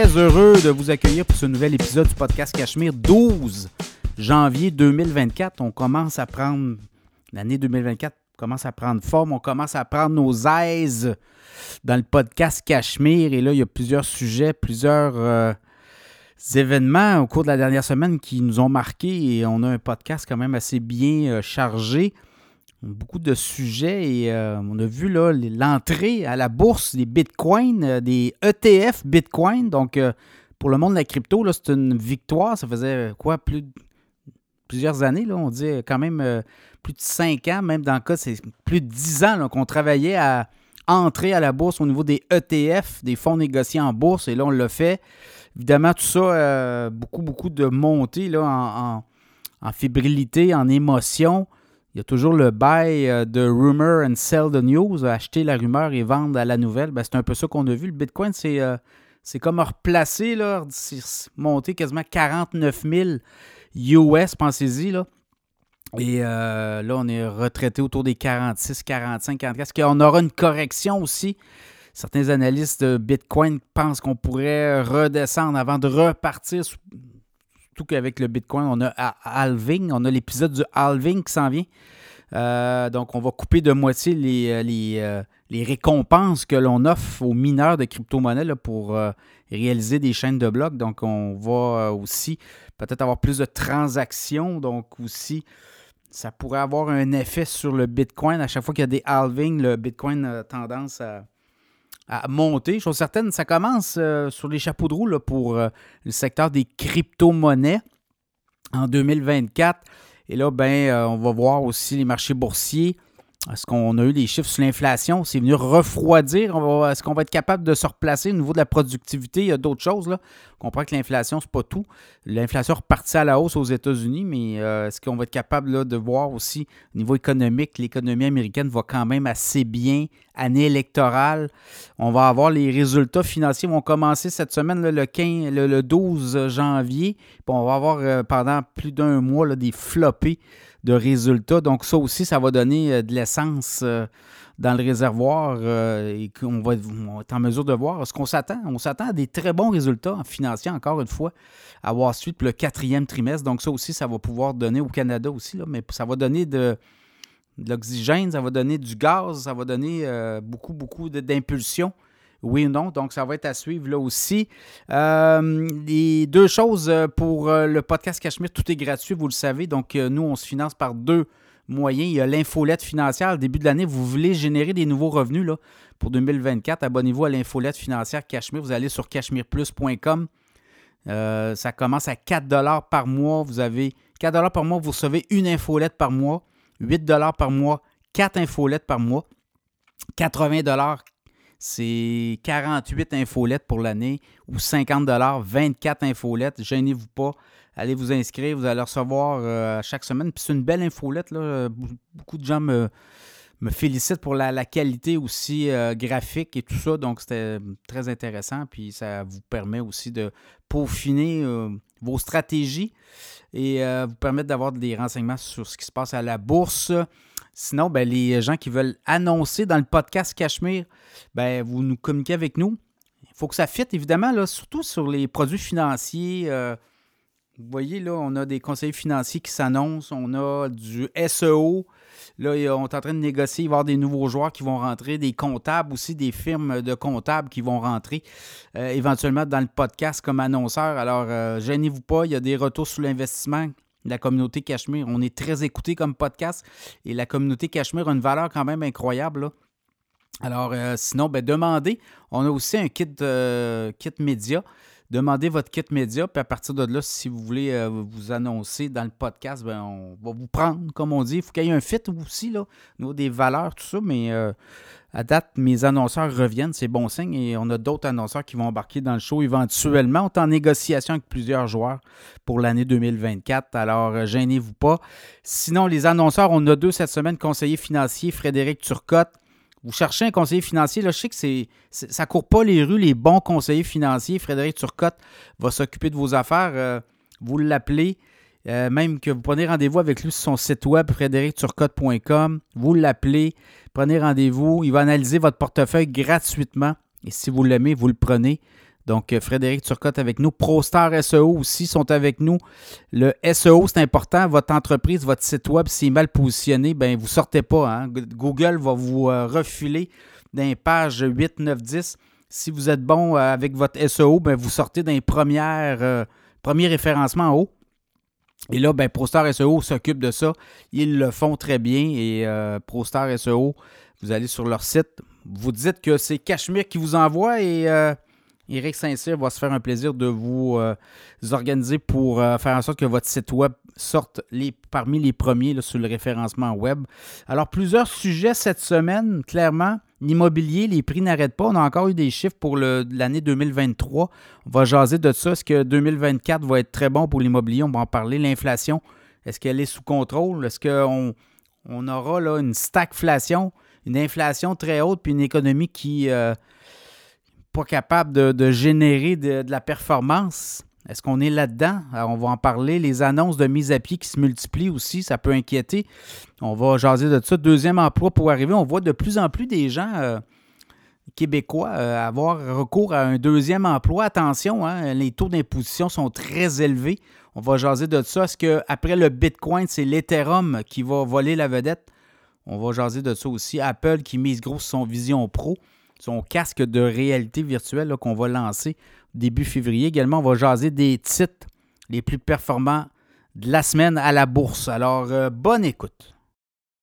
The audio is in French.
très heureux de vous accueillir pour ce nouvel épisode du podcast Cachemire 12 janvier 2024. On commence à prendre, l'année 2024 commence à prendre forme, on commence à prendre nos aises dans le podcast Cachemire. Et là, il y a plusieurs sujets, plusieurs euh, événements au cours de la dernière semaine qui nous ont marqués et on a un podcast quand même assez bien euh, chargé beaucoup de sujets et euh, on a vu là l'entrée à la bourse des bitcoins, euh, des ETF bitcoin. Donc, euh, pour le monde de la crypto, c'est une victoire. Ça faisait quoi, plus plusieurs années, là, on dit quand même plus de cinq ans, même dans le cas, c'est plus de dix ans qu'on travaillait à entrer à la bourse au niveau des ETF, des fonds négociés en bourse. Et là, on l'a fait. Évidemment, tout ça, beaucoup, beaucoup de montées là, en, en fébrilité, en émotion. Il y a toujours le buy euh, de rumor and sell the news, acheter la rumeur et vendre à la nouvelle. Ben, c'est un peu ça qu'on a vu. Le Bitcoin, c'est, euh, comme replacer, là, monté quasiment 49 000 US, pensez-y. Là. Et euh, là, on est retraité autour des 46, 45, 44. Est-ce qu'on aura une correction aussi? Certains analystes de Bitcoin pensent qu'on pourrait redescendre avant de repartir qu'avec le Bitcoin, on a halving, on a l'épisode du halving qui s'en vient. Euh, donc, on va couper de moitié les, euh, euh, les, récompenses que l'on offre aux mineurs de crypto-monnaies pour réaliser des chaînes de blocs. Donc, on va aussi peut-être avoir plus de transactions. Donc, aussi, ça pourrait avoir un effet sur le Bitcoin. À chaque fois qu'il y a des halvings, le Bitcoin a tendance à, à monter. Chose certaine, ça commence euh, sur les chapeaux de roue pour euh, le secteur des crypto-monnaies en 2024. Et là, ben, euh, on va voir aussi les marchés boursiers est-ce qu'on a eu des chiffres sur l'inflation? C'est venu refroidir. Est-ce qu'on va être capable de se replacer au niveau de la productivité? Il y a d'autres choses. Là. On comprend que l'inflation, ce n'est pas tout. L'inflation repartit à la hausse aux États-Unis, mais est-ce qu'on va être capable de voir aussi au niveau économique, l'économie américaine va quand même assez bien. Année électorale. On va avoir les résultats financiers vont commencer cette semaine, le, 15, le, 12 janvier. Puis on va avoir euh, pendant plus d'un mois des floppés de résultats. Donc ça aussi, ça va donner euh, de l'essence euh, dans le réservoir et qu'on va, être en mesure de voir ce qu'on s'attend. On s'attend à des très bons résultats en financier, encore une fois, à Street pour le quatrième trimestre. Donc ça aussi, ça va pouvoir donner au Canada aussi, là, mais ça va donner de, l'oxygène, ça va donner du gaz, ça va donner beaucoup, beaucoup d'impulsion oui ou non? Donc, ça va être à suivre là aussi. Euh, les deux choses euh, pour euh, le podcast Cachemire, tout est gratuit, vous le savez. Donc, nous, on se finance par deux moyens. Il y a l'infolette financière. Au début de l'année, vous voulez générer des nouveaux revenus là, pour 2024. Abonnez-vous à l'infolette financière Cachemire. Vous allez sur cachemireplus.com. ça commence à 4 par mois. Vous avez 4 par mois, vous recevez une infolette par mois. 8 par mois, 4 infolettes par mois. 80 c'est 48 infolettes pour l'année ou 50 24 infolettes. Gênez-vous pas. Allez vous inscrire, vous allez recevoir euh, chaque semaine. C'est une belle infolette. Là. Beaucoup de gens me, me félicitent pour la, qualité aussi euh, graphique et tout ça. Donc c'était très intéressant. Puis ça vous permet aussi de peaufiner euh, vos stratégies et vous permettre d'avoir des renseignements sur ce qui se passe à la bourse. Sinon, ben, les gens qui veulent annoncer dans le podcast Cachemire, ben, vous nous communiquez avec nous. Il faut que ça fitte, évidemment, là, surtout sur les produits financiers. Vous voyez, là, on a des conseillers financiers qui s'annoncent, on a du SEO. Là, on est en train de négocier, il va y avoir des nouveaux joueurs qui vont rentrer, des comptables aussi, des firmes de comptables qui vont rentrer euh, éventuellement dans le podcast comme annonceurs. Alors, euh, gênez-vous pas, il y a des retours sur l'investissement la communauté Cachemire. On est très écouté comme podcast et la communauté Cachemire a une valeur quand même incroyable. Alors, euh, sinon, ben, demandez. On a aussi un kit média. Demandez votre kit média, puis à partir de là, si vous voulez euh, vous annoncer dans le podcast, ben, on va vous prendre, comme on dit. Il faut qu'il y ait un fit aussi, là, au des valeurs, tout ça, mais à date, mes annonceurs reviennent, c'est bon signe, et on a d'autres annonceurs qui vont embarquer dans le show éventuellement. On est en négociation avec plusieurs joueurs pour l'année 2024, alors euh, gênez-vous pas. Sinon, les annonceurs, on a deux cette semaine, conseiller financier Frédéric Turcotte. Vous cherchez un conseiller financier, je sais que c'est, ça ne court pas les rues, les bons conseillers financiers. Frédéric Turcotte va s'occuper de vos affaires. Euh, vous l'appelez. Euh, même que vous prenez rendez-vous avec lui sur son site web, frédéricturcotte.com. Vous l'appelez, prenez rendez-vous. Il va analyser votre portefeuille gratuitement. Et si vous l'aimez, vous le prenez. Donc, euh, Frédéric Turcotte avec nous. ProStar SEO aussi sont avec nous. Le SEO, c'est important. Votre entreprise, votre site web, s'il est mal positionné, ben vous ne sortez pas. Hein. Google va vous euh, refiler d'un page 8, 9, 10. Si vous êtes bon euh, avec votre SEO, ben vous sortez d'un premier, référencement en haut. Et là, ben, ProStar SEO s'occupe de ça. Ils le font très bien. Et ProStar SEO, vous allez sur leur site, vous dites que c'est Cachemire qui vous envoie et Eric Saint-Cyr va se faire un plaisir de vous euh, organiser pour euh, faire en sorte que votre site web sorte parmi les premiers sur le référencement web. Alors, plusieurs sujets cette semaine, clairement. L'immobilier, les prix n'arrêtent pas. On a encore eu des chiffres pour l'année 2023. On va jaser de ça. Est-ce que 2024 va être très bon pour l'immobilier? On va en parler. L'inflation, est-ce qu'elle est sous contrôle? Est-ce qu'on on aura là, une stagflation, une inflation très haute, puis une économie qui... Euh, capable de, générer de, la performance? Est-ce qu'on est là-dedans? on va en parler. Les annonces de mise à pied qui se multiplient aussi, ça peut inquiéter. On va jaser de ça. Deuxième emploi pour arriver. On voit de plus en plus des gens euh, québécois euh, avoir recours à un deuxième emploi. Attention, hein, les taux d'imposition sont très élevés. On va jaser de ça. Est-ce qu'après le Bitcoin, c'est l'Ethereum qui va voler la vedette? On va jaser de ça aussi. Apple qui mise gros sur son Vision Pro son casque de réalité virtuelle qu'on va lancer début février. Également, on va jaser des titres les plus performants de la semaine à la bourse. Alors, euh, bonne écoute.